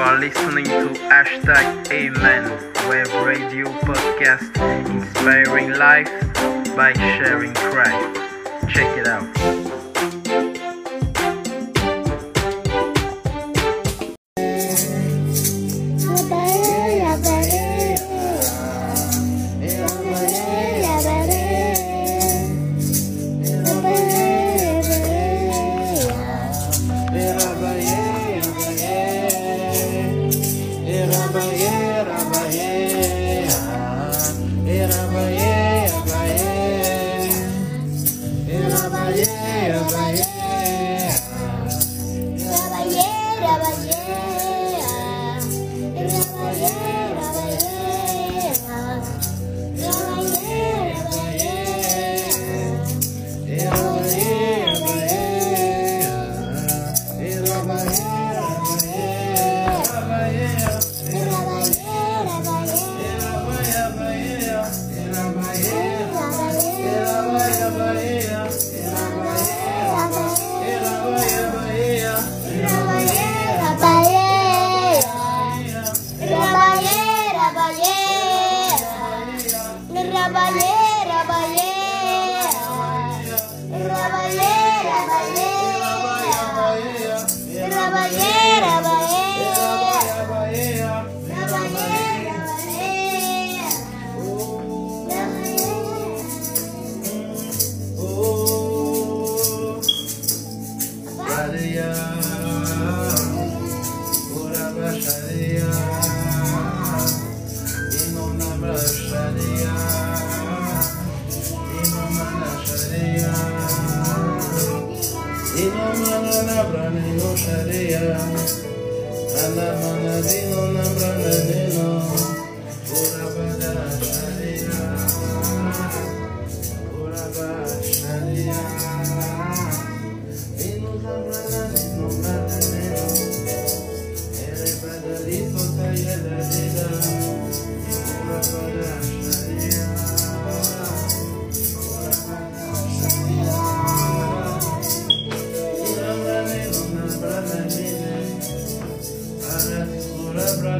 are listening to hashtag Amen Web Radio Podcast Inspiring Life by Sharing Christ. Check it out. yeah. Sharia, Uraba Sharia, Imam Nabra Sharia, Imam Mana Sharia, Imam Mana Nabra Nino Sharia, Ana Mana Dino Nabra Nino.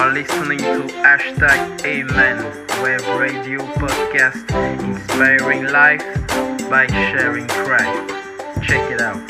are listening to hashtag Amen Web Radio Podcast Inspiring Life by Sharing Christ. Check it out.